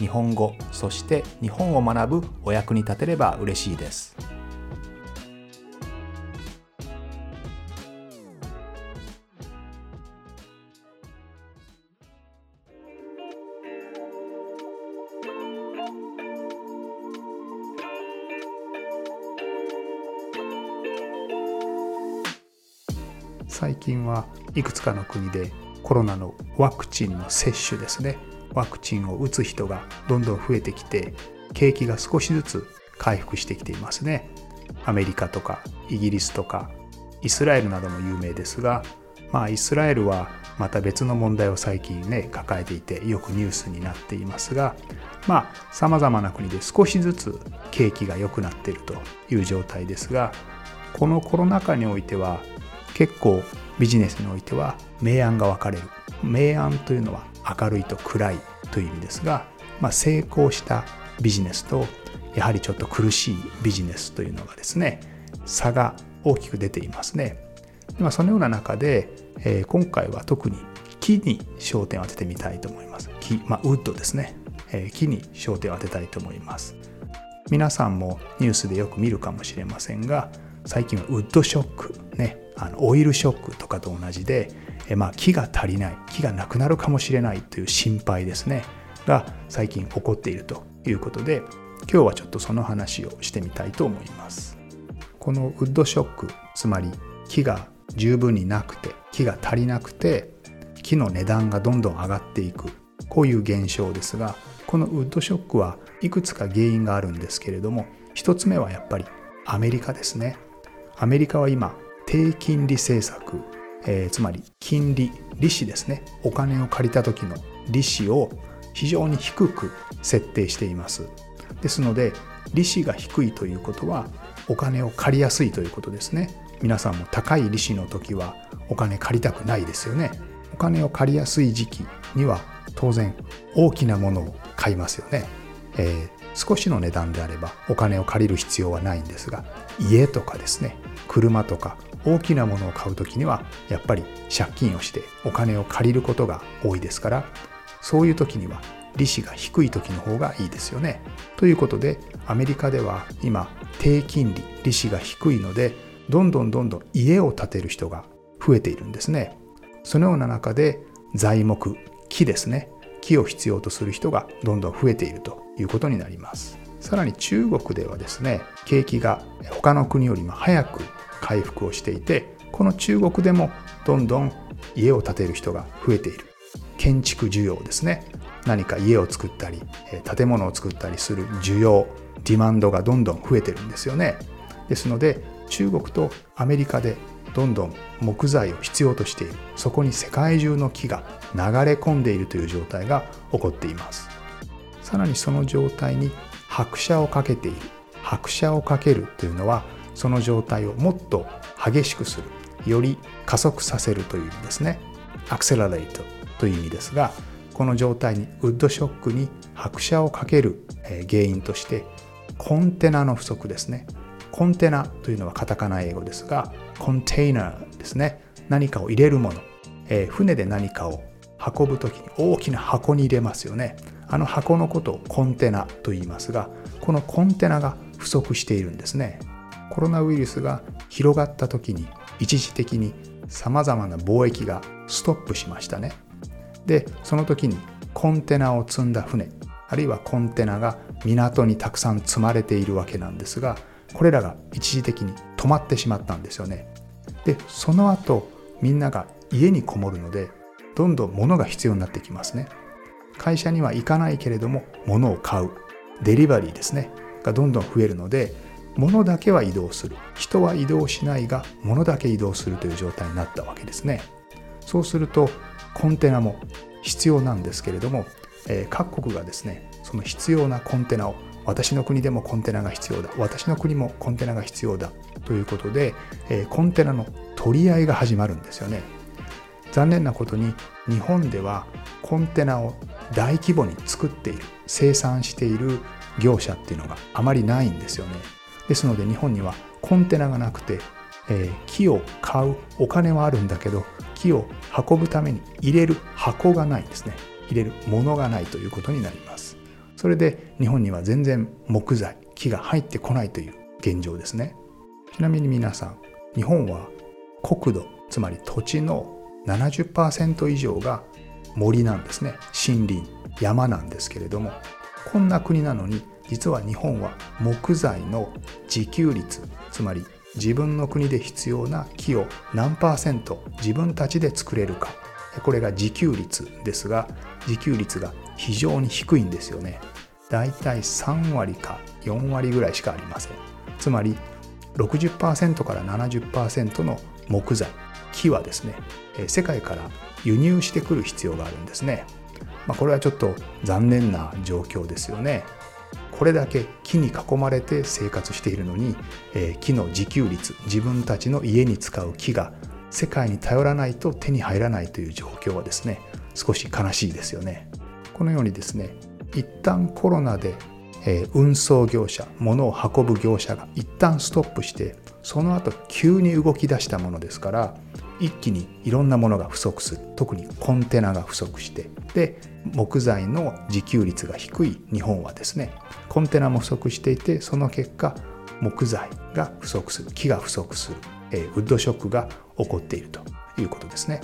日本語そして日本を学ぶお役に立てれば嬉しいです。最近はいくつかの国でコロナのワクチンの接種ですねワクチンを打つ人がどんどん増えてきて景気が少しずつ回復してきていますね。アメリカとかイギリスとかイスラエルなども有名ですがまあイスラエルはまた別の問題を最近ね抱えていてよくニュースになっていますがまあさまざまな国で少しずつ景気が良くなっているという状態ですがこのコロナ禍においては結構ビジネスにおいては明暗が分かれる。明暗というのは明るいと暗いという意味ですが、まあ、成功したビジネスとやはりちょっと苦しいビジネスというのがですね差が大きく出ていますね。まあ、そのような中で、えー、今回は特に木に焦点を当ててみたいと思います。木、まあ、ウッドですね、えー、木に焦点を当てたいと思います。皆さんもニュースでよく見るかもしれませんが最近はウッドショックあのオイルショックとかと同じで、えまあ、木が足りない木がなくなるかもしれないという心配ですねが最近起こっているということで今日はちょっとその話をしてみたいと思います。このウッドショックつまり木が十分になくて木が足りなくて木の値段がどんどん上がっていくこういう現象ですがこのウッドショックはいくつか原因があるんですけれども一つ目はやっぱりアメリカですね。アメリカは今低金利政策、えー、つまり金利利子ですね。お金を借りた時の利子を非常に低く設定しています。ですので利子が低いということはお金を借りやすいということですね。皆さんも高い利子の時はお金借りたくないですよね。お金を借りやすい時期には当然大きなものを買いますよね、えー、少しの値段であればお金を借りる必要はないんですが家とかですね。車とか大きなものを買う時にはやっぱり借金をしてお金を借りることが多いですからそういう時には利子が低い時の方がいいですよね。ということでアメリカでは今低金利利子が低いのでどんどんどんどん家を建てる人が増えているんですね。そのような中で材木木ですね木を必要とする人がどんどん増えているということになります。さらに中国ではですね景気が他の国よりも早く回復をしていてこの中国でもどんどん家を建てる人が増えている。建築需要ですね。何か家を作ったり建物を作ったりする需要ディマンドがどんどん増えてるんですよね。ですので中国とアメリカでどんどん木材を必要としている。そこに世界中の木が流れ込んでいるという状態が起こっています。さらにその状態に拍車をかけている。拍車をかけるというのはその状態をもっと激しくするより加速させるという意味ですね。アクセラレートという意味ですがこの状態にウッドショックに拍車をかける原因としてコンテナの不足ですね。コンテナというのはカタカナ英語ですがコンテイナーですね。何かを入れるもの、えー、船で何かを運ぶ時に大きな箱に入れますよね。あの箱のことをコンテナと言いますがこのコンテナが不足しているんですね。コロナウイルスが広がった時に一時的にさまざまな貿易がストップしましたね。でその時にコンテナを積んだ船あるいはコンテナが港にたくさん積まれているわけなんですがこれらが一時的に止まってしまったんですよね。でその後みんなが家にこもるのでどんどん物が必要になってきますね。会社には行かないけれども物を買うデリバリーですねがどんどん増えるので物だけは移動する。人は移動しないが物だけ移動するという状態になったわけですね。そうするとコンテナも必要なんですけれども、えー、各国がですねその必要なコンテナを私の国でもコンテナが必要だ私の国もコンテナが必要だということで、えー、コンテナの取り合いが始まるんですよね。残念なことに日本ではコンテナを大規模に作っている生産している業者っていうのがあまりないんですよね。ですので日本にはコンテナがなくて、えー、木を買うお金はあるんだけど木を運ぶために入れる箱がないんですね。入れるものがないということになります。それで日本には全然木材木が入ってこないという現状ですね。ちなみに皆さん日本は国土つまり土地の70%以上が森なんですね。森林山なんですけれどもこんな国なのに実は日本は木材の自給率つまり自分の国で必要な木を何パーセント自分たちで作れるか。これが自給率ですが自給率が非常に低いんですよね。だいたい3割か4割ぐらいしかありません。つまり60%から70%の木材木はですね世界から輸入してくる必要があるんですね、まあ、これはちょっと残念な状況ですよね。これだけ木に囲まれて生活しているのに、えー、木の自給率自分たちの家に使う木が世界に頼らないと手に入らないという状況はですね少し悲しいですよね。このようにですね一旦コロナで、えー、運送業者物を運ぶ業者が一旦ストップしてその後急に動き出したものですから一気にいろんなものが不足する。特にコンテナが不足して。で木材の自給率が低い日本はですねコンテナも不足していてその結果木材が不足する。木が不足する、えー、ウッドショックが起こっているということですね。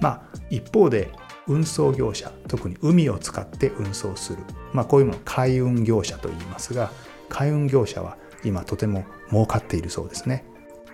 まあ一方で運送業者特に海を使って運送する、まあ、こういうもの海運業者と言いますが海運業者は今とても儲かっているそうですね。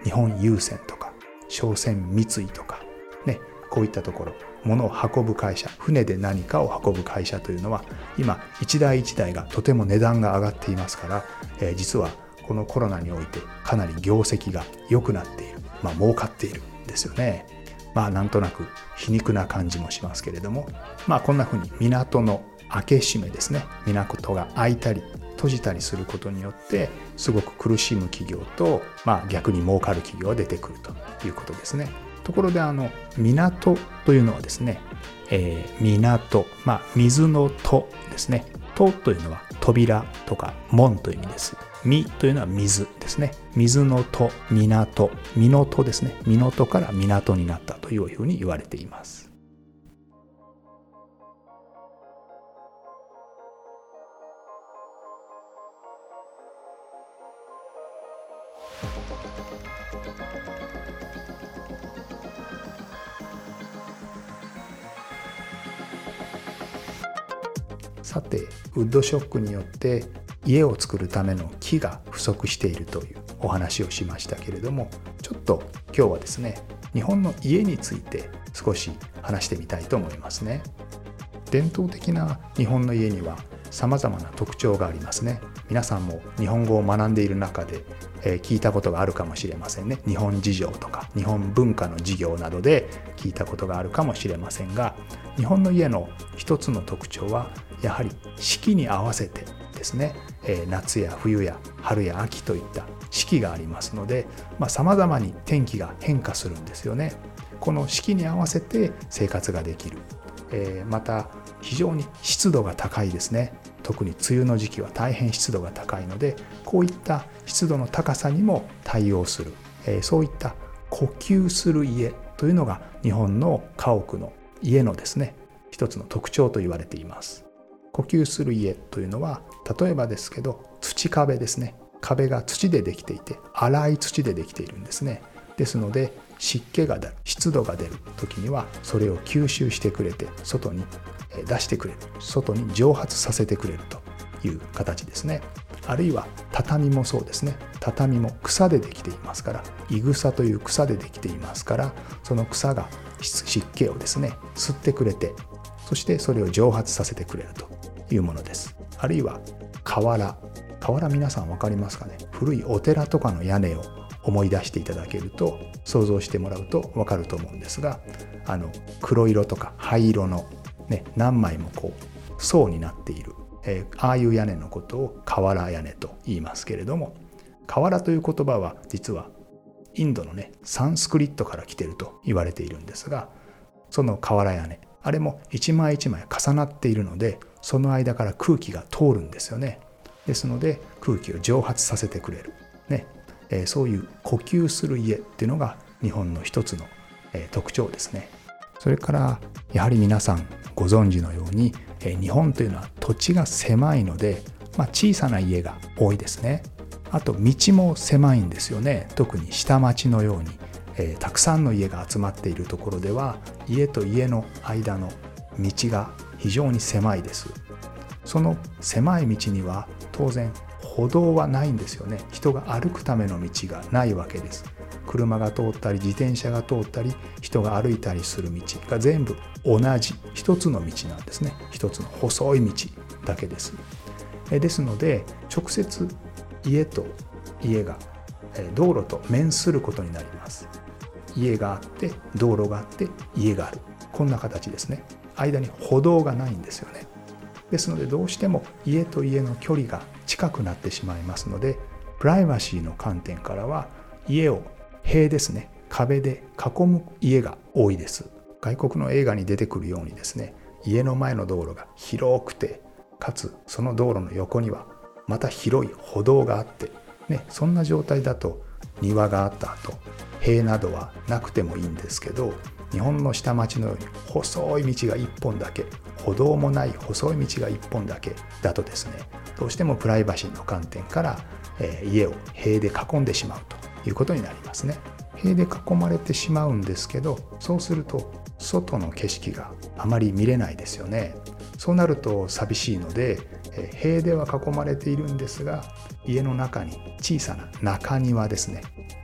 日本郵船とか商船三井とかねこういったところ物を運ぶ会社船で何かを運ぶ会社というのは今一台一台がとても値段が上がっていますから、えー、実はこのコロナにおいてかなり業績が良くなっているまあ儲かっているんですよね。まあなんとなく皮肉な感じもしますけれどもまあこんなふうに港の開け閉めですね港が開いたり閉じたりすることによってすごく苦しむ企業と、まあ、逆に儲かる企業が出てくるということですね。ところであの港というのはですね、えー、港、まあ、水の戸ですね。戸というのは扉とか門という意味です。みというのは水ですね。水の戸、港、港ですね。港から港になったというふうに言われています。さてウッドショックによって家を作るための木が不足しているというお話をしましたけれどもちょっと今日はですね日本の家について少し話してみたいと思いますね。伝統的な日本の家には様々な特徴がありますね。皆さんも日本語を学んでいる中で、えー、聞いたことがあるかもしれませんね。日本事情とか日本文化の授業などで聞いたことがあるかもしれませんが日本の家の一つの特徴はやはり四季に合わせてですね、えー、夏や冬や春や秋といった四季がありますのでさまざ、まに天気が変化するんですよね。この四季に合わせて生活ができる、えー、また非常に湿度が高いですね。特に梅雨の時期は大変湿度が高いのでこういった湿度の高さにも対応する、えー、そういった呼吸する家というのが日本の家屋の家のですね。一つの特徴と言われています。呼吸する家というのは例えばですけど土壁ですね。壁が土でできていて粗い土でできているんですね。ですので湿気が出る湿度が出る時にはそれを吸収してくれて外に出してくれる外に蒸発させてくれるという形ですね。あるいは畳もそうですね。畳も草でできていますからいぐさという草でできていますからその草が湿気をですね吸ってくれてそしてそれを蒸発させてくれるというものです。あるいは瓦。瓦皆さん分かりますかね？古いお寺とかの屋根を思い出していただけると想像してもらうと分かると思うんですがあの黒色とか灰色のね、何枚もこう層になっているえー、ああいう屋根のことを瓦屋根と言いますけれども瓦という言葉は実はインドのねサンスクリットから来てると言われているんですがその瓦屋根あれも一枚一枚重なっているのでその間から空気が通るんですよね。ですので空気を蒸発させてくれる、え、そういう呼吸する家っていうのが日本の一つの、え、特徴ですね。それからやはり皆さんご存知のように、え、日本というのは土地が狭いので、まあ、小さな家が多いですね。あと道も狭いんですよね。特に下町のように、えー、たくさんの家が集まっているところでは家と家の間の道が非常に狭いです。その狭い道には当然歩道はないんですよね。人が歩くための道がないわけです。車が通ったり自転車が通ったり人が歩いたりする道が全部同じ。一つの道なんですね。一つの細い道だけです。ですので直接家と家が道路と面することになります。家があって道路があって家がある。こんな形ですね。間に歩道がないんですよね。ですのでどうしても家と家の距離が近くなってしまいますのでプライバシーの観点からは家を塀ですね壁で囲む家が多いです。外国の映画に出てくるようにですね家の前の道路が広くてかつその道路の横にはまた広い歩道があって、ね、そんな状態だと庭があった後塀などはなくてもいいんですけど日本の下町のように細い道が1本だけ歩道もない細い道が1本だけだとですねどうしてもプライバシーの観点から、えー、家を塀で囲んでしまうということになりますね。塀で囲まれてしまうんですけどそうすると外の景色があまり見れないですよね。そうなると寂しいので塀では囲まれているんですが家の中に小さな中庭ですね。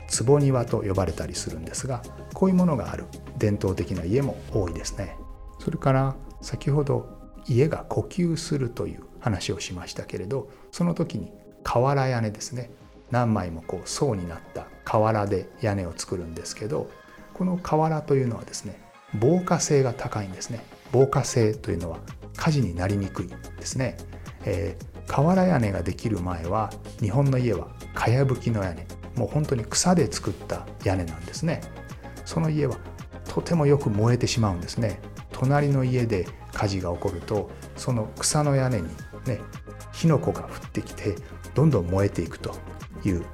坪庭と呼ばれたりするんですがこういうものがある。伝統的な家も多いですね。それから先ほど家が呼吸するという話をしましたけれどその時に瓦屋根ですね。何枚もこう層になった瓦で屋根を作るんですけどこの瓦というのはですね防火性が高いんですね。防火性というのは火事になりにくいですね、えー、瓦屋根ができる前は日本の家はかやぶきの屋根もう本当に草で作った屋根なんですね。その家はとてもよく燃えてしまうんですね。隣の家で火事が起こるとその草の屋根にね火の粉が降ってきてどんどん燃えていくという、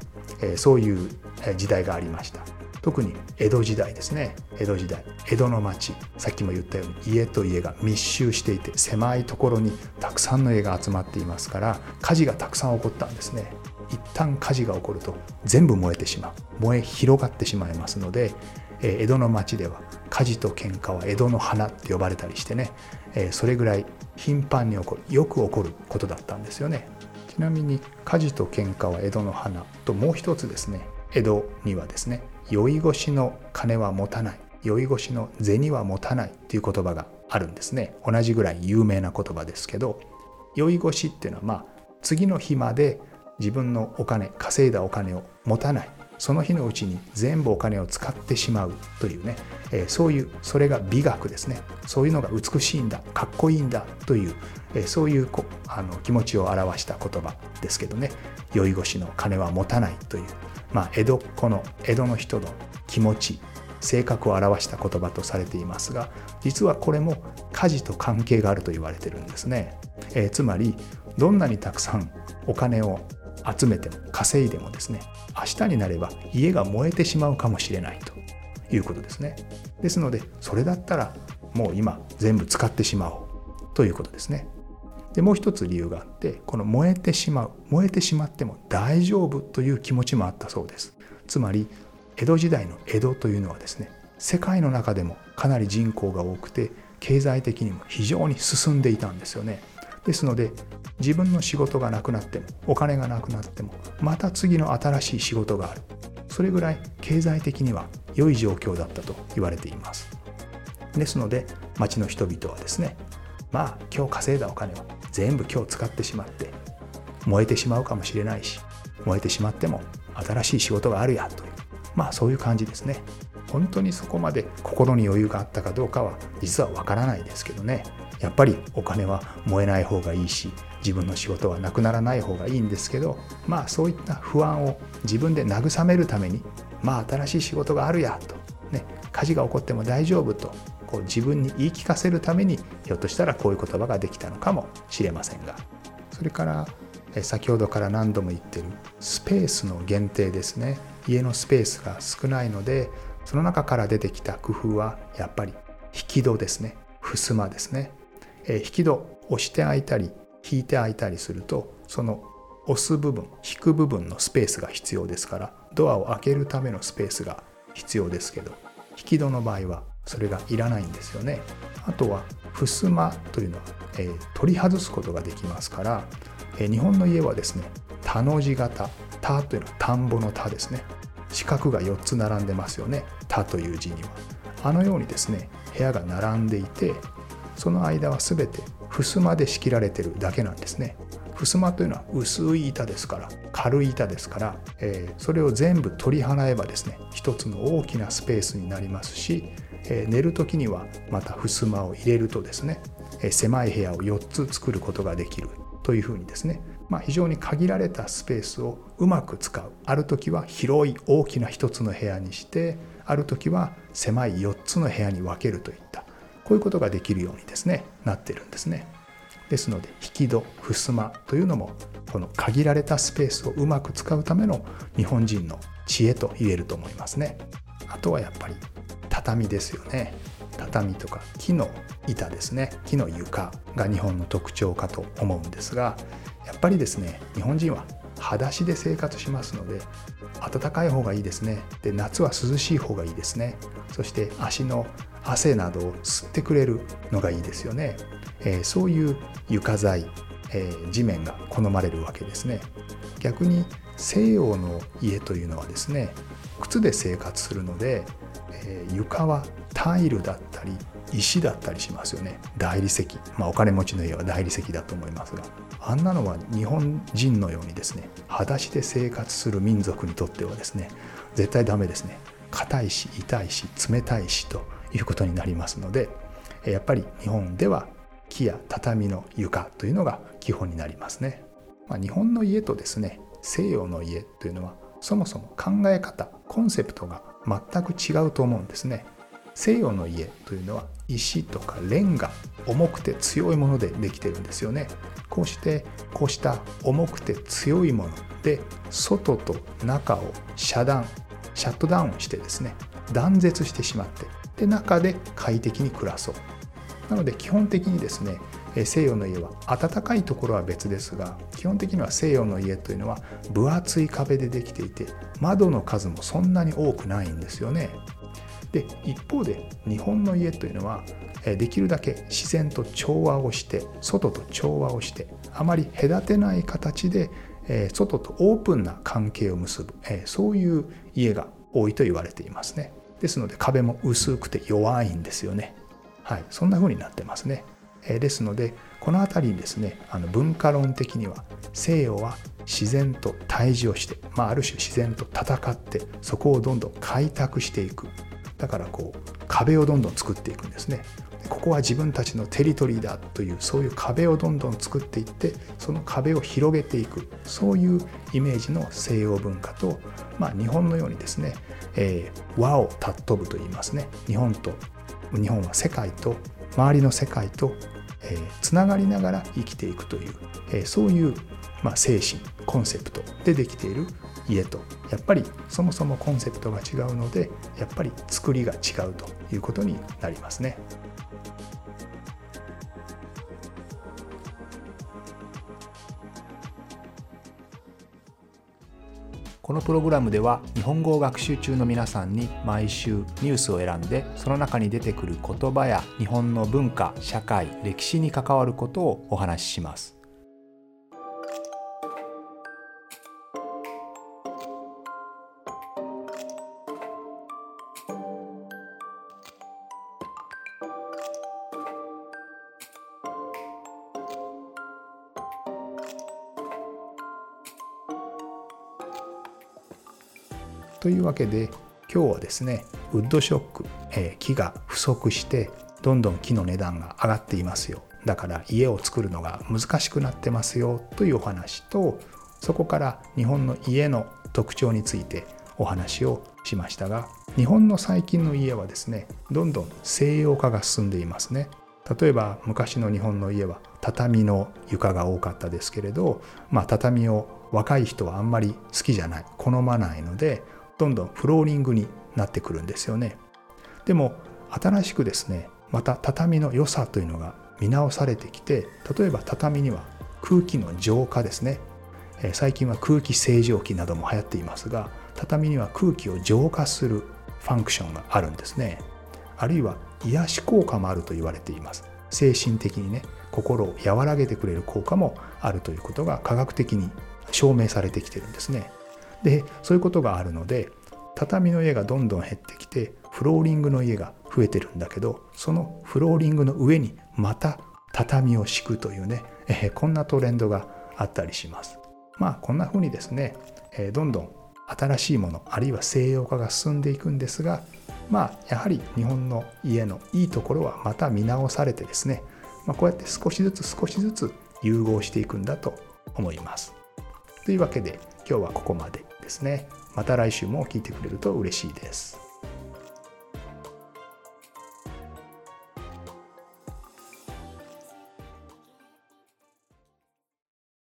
えー、そういう時代がありました。特に江戸時代ですね。江戸時代。江戸の町。さっきも言ったように家と家が密集していて狭いところにたくさんの家が集まっていますから火事がたくさん起こったんですね。一旦火事が起こると全部燃えてしまう。燃え広がってしまいますので江戸の町では火事と喧嘩は江戸の花って呼ばれたりしてねそれぐらい頻繁に起こるよく起こることだったんですよね。ちなみに火事と喧嘩は江戸の花ともう一つですね。江戸にはですね酔い越しの金は持たない。酔い越しの銭は持たない。という言葉があるんですね。同じぐらい有名な言葉ですけど酔い越しっていうのはまあ次の日まで自分のお金稼いだお金を持たない。その日のうちに全部お金を使ってしまう。というね、え、そういうそれが美学ですね。そういうのが美しいんだ。かっこいいんだ。という、え、そういうあの気持ちを表した言葉ですけどね。酔い越しの金は持たない。という。まあ、江戸っ子の江戸の人の気持ち性格を表した言葉とされていますが実はこれも家事と関係があると言われてるんですね、えー、つまりどんなにたくさんお金を集めても稼いでもですね明日になれば家が燃えてしまうかもしれないということですね。ですのでそれだったらもう今全部使ってしまおうということですね。でもう一つ理由があってこの燃えてしまう燃えてしまっても大丈夫という気持ちもあったそうです。つまり江戸時代の江戸というのはですね世界の中でもかなり人口が多くて経済的にも非常に進んでいたんですよね。ですので自分の仕事がなくなってもお金がなくなってもまた次の新しい仕事がある。それぐらい経済的には良い状況だったと言われています。ですので町の人々はですねまあ今日稼いだお金は全部今日使ってしまって燃えてしまうかもしれないし燃えてしまっても新しい仕事があるやというまあそういう感じですね。本当にそこまで心に余裕があったかどうかは実はわからないですけどね。やっぱりお金は燃えない方がいいし自分の仕事はなくならない方がいいんですけどまあそういった不安を自分で慰めるためにまあ新しい仕事があるやと、ね、火事が起こっても大丈夫とこう自分に言い聞かせるためにひょっとしたらこういう言葉ができたのかもしれませんが。それから先ほどから何度も言ってるスペースの限定ですね。家のスペースが少ないのでその中から出てきた工夫はやっぱり引き戸ですね。襖ですね。引き戸押して開いたり引いて開いたりするとその押す部分引く部分のスペースが必要ですからドアを開けるためのスペースが必要ですけど引き戸の場合はそれがいらないんですよね。あとは襖というのは、えー、取り外すことができますから、えー、日本の家はですね田の字型田というのは田んぼの田ですね。四角が4つ並んでますよね。田という字には。あのようにですね部屋が並んでいてその間は全て襖で仕切られてるだけなんですね。襖というのは薄い板ですから軽い板ですから、えー、それを全部取り払えばですね一つの大きなスペースになりますし、え、寝る時にはまた襖を入れるとですね、え、狭い部屋を4つ作ることができるというふうにですね、まあ、非常に限られたスペースをうまく使うある時は広い大きな一つの部屋にしてある時は狭い4つの部屋に分けるといったこういうことができるようにですねなってるんですね。ですので引き戸襖というのもこの限られたスペースをうまく使うための日本人の知恵と言えると思いますね。あとはやっぱり畳ですよね。畳とか木の板ですね。木の床が日本の特徴かと思うんですがやっぱりですね日本人は裸足で生活しますので暖かい方がいいですね。で夏は涼しい方がいいですね。そして足の汗などを吸ってくれるのがいいですよね。えー、そういう床材、えー、地面が好まれるわけですね。逆に西洋の家というのはですね靴で生活するので、え、床はタイルだったり石だったりしますよね。大理石。まあお金持ちの家は大理石だと思いますが。あんなのは日本人のようにですね裸足で生活する民族にとってはですね絶対ダメですね。硬いし痛いし冷たいしということになりますのでやっぱり日本では木や畳の床というのが基本になりますね。まあ、日本の家とですね西洋の家というのはそもそも考え方コンセプトが全く違うと思うんですね。西洋の家というのは石とかレンガ重くて強いものでできてるんですよね。こうしてこうした重くて強いもので外と中を遮断シャットダウンしてですね断絶してしまってで中で快適に暮らそうなので基本的にですね西洋の家は暖かいところは別ですが基本的には西洋の家というのは分厚い壁でできていて窓の数もそんなに多くないんですよね。で一方で日本の家というのはできるだけ自然と調和をして外と調和をしてあまり隔てない形で外とオープンな関係を結ぶそういう家が多いと言われていますね。ですので壁も薄くて弱いんですよね。はい、そんな風になってますね。ですのでこの辺りにですねあの文化論的には西洋は自然と対峙をして、まあ、ある種自然と戦ってそこをどんどん開拓していく。だからこう壁をどんどん作っていくんですね。ここは自分たちのテリトリーだというそういう壁をどんどん作っていってその壁を広げていく。そういうイメージの西洋文化と、まあ、日本のようにですね、えー、和を尊ぶと言いますね。日本と日本は世界と周りの世界と、つながりながら生きていくという、そういう、精神コンセプトでできている家とやっぱりそもそもコンセプトが違うのでやっぱり作りが違うということになりますね。このプログラムでは日本語を学習中の皆さんに毎週ニュースを選んでその中に出てくる言葉や日本の文化社会歴史に関わることをお話しします。というわけで今日はですねウッドショック、えー、木が不足してどんどん木の値段が上がっていますよ。だから家を作るのが難しくなってますよというお話とそこから日本の家の特徴についてお話をしましたが日本の最近の家はですねどんどん西洋化が進んでいますね。例えば昔の日本の家は畳の床が多かったですけれど、まあ、畳を若い人はあんまり好きじゃない好まないのでどんどんフローリングになってくるんですよね。でも新しくですねまた畳の良さというのが見直されてきて例えば畳には空気の浄化ですね。最近は空気清浄機なども流行っていますが畳には空気を浄化するファンクションがあるんですね。あるいは癒し効果もあると言われています。精神的にね心を和らげてくれる効果もあるということが科学的に証明されてきてるんですね。でそういうことがあるので畳の家がどんどん減ってきてフローリングの家が増えてるんだけどそのフローリングの上にまた畳を敷くというね、え、こんなトレンドがあったりしますまあこんな風にですね、え、どんどん新しいものあるいは西洋化が進んでいくんですがまあやはり日本の家のいいところはまた見直されてですね、まあ、こうやって少しずつ少しずつ融合していくんだと思います。というわけで今日はここまでですね。また来週も聞いてくれると嬉しいです。